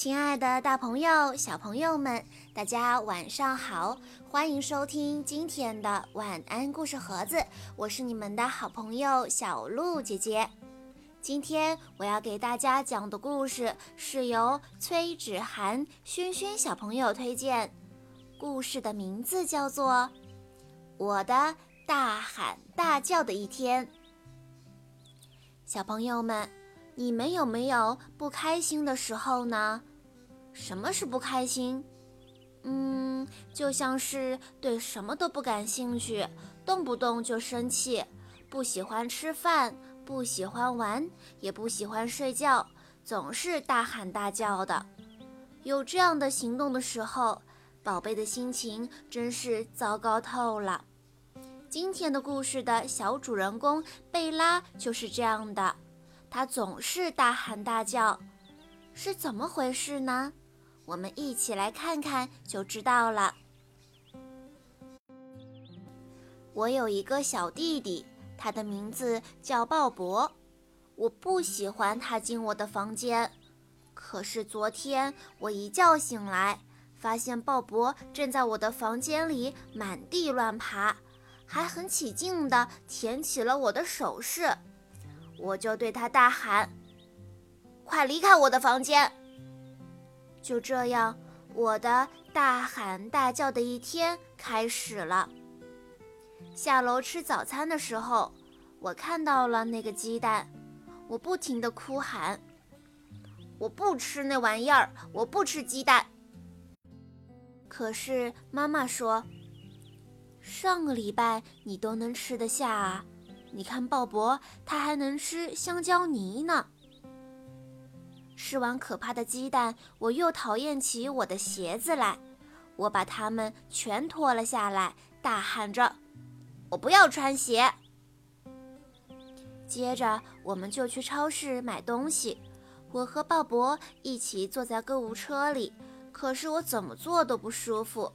亲爱的，大朋友、小朋友们，大家晚上好！欢迎收听今天的晚安故事盒子，我是你们的好朋友小鹿姐姐。今天我要给大家讲的故事是由崔芷涵、轩轩小朋友推荐，故事的名字叫做《我的大喊大叫的一天》。小朋友们。你们有没有不开心的时候呢？什么是不开心？嗯，就像是对什么都不感兴趣，动不动就生气，不喜欢吃饭，不喜欢玩，也不喜欢睡觉，总是大喊大叫的。有这样的行动的时候，宝贝的心情真是糟糕透了。今天的故事的小主人公贝拉就是这样的。他总是大喊大叫，是怎么回事呢？我们一起来看看就知道了。我有一个小弟弟，他的名字叫鲍勃。我不喜欢他进我的房间，可是昨天我一觉醒来，发现鲍勃正在我的房间里满地乱爬，还很起劲地舔起了我的首饰。我就对他大喊：“快离开我的房间！”就这样，我的大喊大叫的一天开始了。下楼吃早餐的时候，我看到了那个鸡蛋，我不停地哭喊：“我不吃那玩意儿，我不吃鸡蛋。”可是妈妈说：“上个礼拜你都能吃得下啊。”你看，鲍勃他还能吃香蕉泥呢。吃完可怕的鸡蛋，我又讨厌起我的鞋子来。我把它们全脱了下来，大喊着：“我不要穿鞋！”接着，我们就去超市买东西。我和鲍勃一起坐在购物车里，可是我怎么坐都不舒服。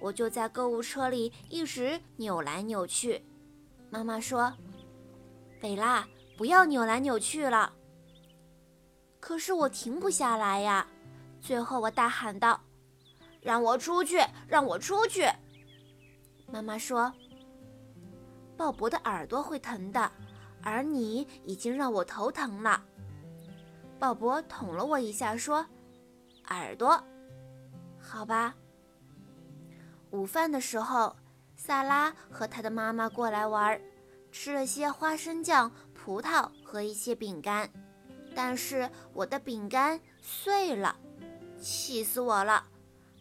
我就在购物车里一直扭来扭去。妈妈说。贝拉，不要扭来扭去了。可是我停不下来呀！最后我大喊道：“让我出去！让我出去！”妈妈说：“鲍勃的耳朵会疼的，而你已经让我头疼了。”鲍勃捅了我一下，说：“耳朵，好吧。”午饭的时候，萨拉和他的妈妈过来玩。吃了些花生酱、葡萄和一些饼干，但是我的饼干碎了，气死我了！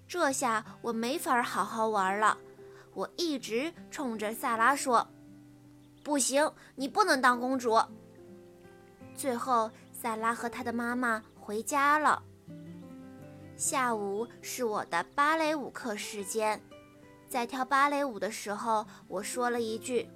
这下我没法好好玩了。我一直冲着萨拉说：“不行，你不能当公主。”最后，萨拉和她的妈妈回家了。下午是我的芭蕾舞课时间，在跳芭蕾舞的时候，我说了一句。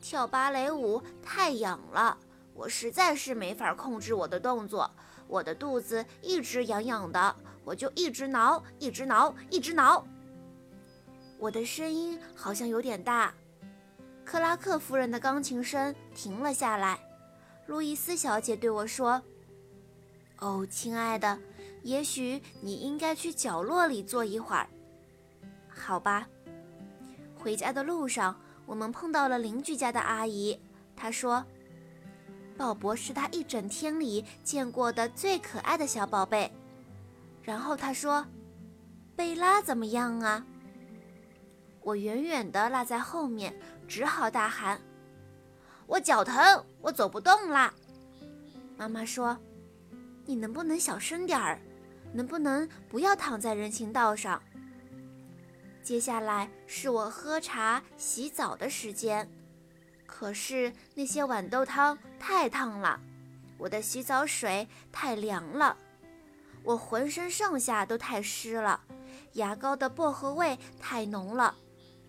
跳芭蕾舞太痒了，我实在是没法控制我的动作，我的肚子一直痒痒的，我就一直挠，一直挠，一直挠。我的声音好像有点大。克拉克夫人的钢琴声停了下来。路易斯小姐对我说：“哦，亲爱的，也许你应该去角落里坐一会儿，好吧？”回家的路上。我们碰到了邻居家的阿姨，她说：“鲍勃是他一整天里见过的最可爱的小宝贝。”然后他说：“贝拉怎么样啊？”我远远地落在后面，只好大喊：“我脚疼，我走不动啦！”妈妈说：“你能不能小声点儿？能不能不要躺在人行道上？”接下来是我喝茶、洗澡的时间，可是那些豌豆汤太烫了，我的洗澡水太凉了，我浑身上下都太湿了，牙膏的薄荷味太浓了，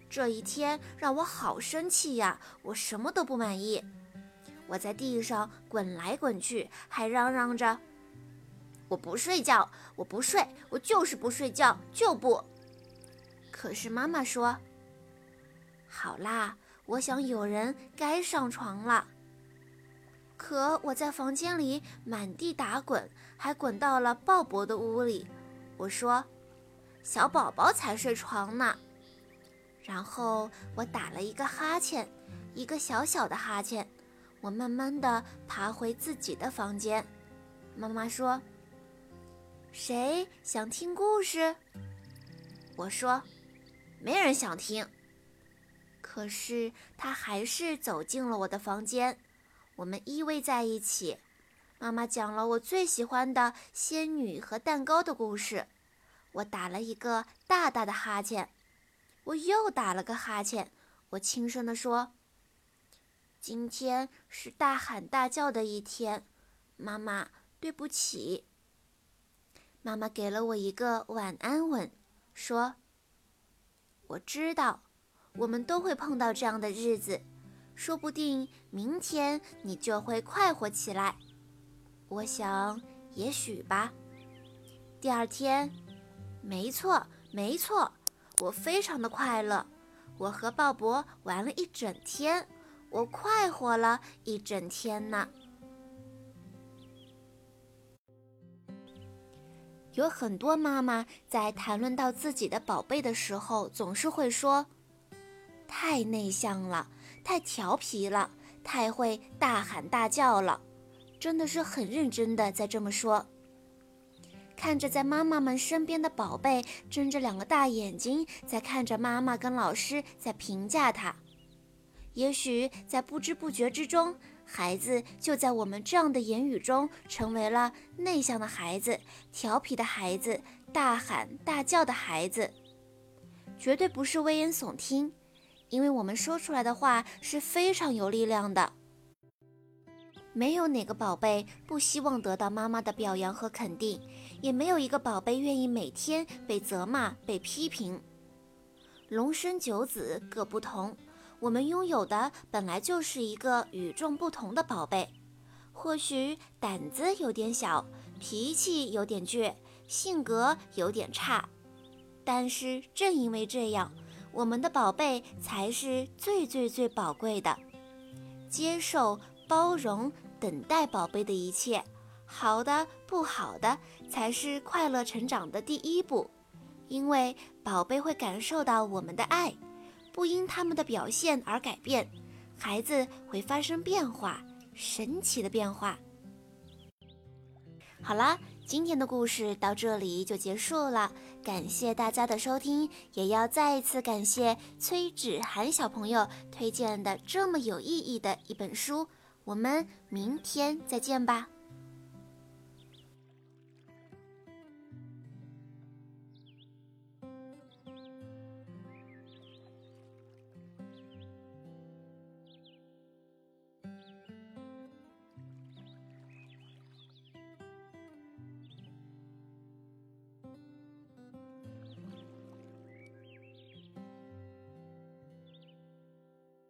这一天让我好生气呀！我什么都不满意，我在地上滚来滚去，还嚷嚷着：“我不睡觉，我不睡，我就是不睡觉，就不。”可是妈妈说：“好啦，我想有人该上床了。”可我在房间里满地打滚，还滚到了鲍勃的屋里。我说：“小宝宝才睡床呢。”然后我打了一个哈欠，一个小小的哈欠。我慢慢的爬回自己的房间。妈妈说：“谁想听故事？”我说：“没人想听。”可是他还是走进了我的房间。我们依偎在一起，妈妈讲了我最喜欢的仙女和蛋糕的故事。我打了一个大大的哈欠，我又打了个哈欠。我轻声地说：“今天是大喊大叫的一天，妈妈，对不起。”妈妈给了我一个晚安吻，说：“我知道，我们都会碰到这样的日子。”说不定明天你就会快活起来，我想，也许吧。第二天，没错，没错，我非常的快乐。我和鲍勃玩了一整天，我快活了一整天呢。有很多妈妈在谈论到自己的宝贝的时候，总是会说：“太内向了。”太调皮了，太会大喊大叫了，真的是很认真的在这么说。看着在妈妈们身边的宝贝，睁着两个大眼睛在看着妈妈跟老师在评价他。也许在不知不觉之中，孩子就在我们这样的言语中，成为了内向的孩子、调皮的孩子、大喊大叫的孩子，绝对不是危言耸听。因为我们说出来的话是非常有力量的，没有哪个宝贝不希望得到妈妈的表扬和肯定，也没有一个宝贝愿意每天被责骂、被批评。龙生九子各不同，我们拥有的本来就是一个与众不同的宝贝。或许胆子有点小，脾气有点倔，性格有点差，但是正因为这样。我们的宝贝才是最最最宝贵的，接受、包容、等待宝贝的一切，好的、不好的，才是快乐成长的第一步。因为宝贝会感受到我们的爱，不因他们的表现而改变，孩子会发生变化，神奇的变化。好啦。今天的故事到这里就结束了，感谢大家的收听，也要再一次感谢崔芷涵小朋友推荐的这么有意义的一本书。我们明天再见吧。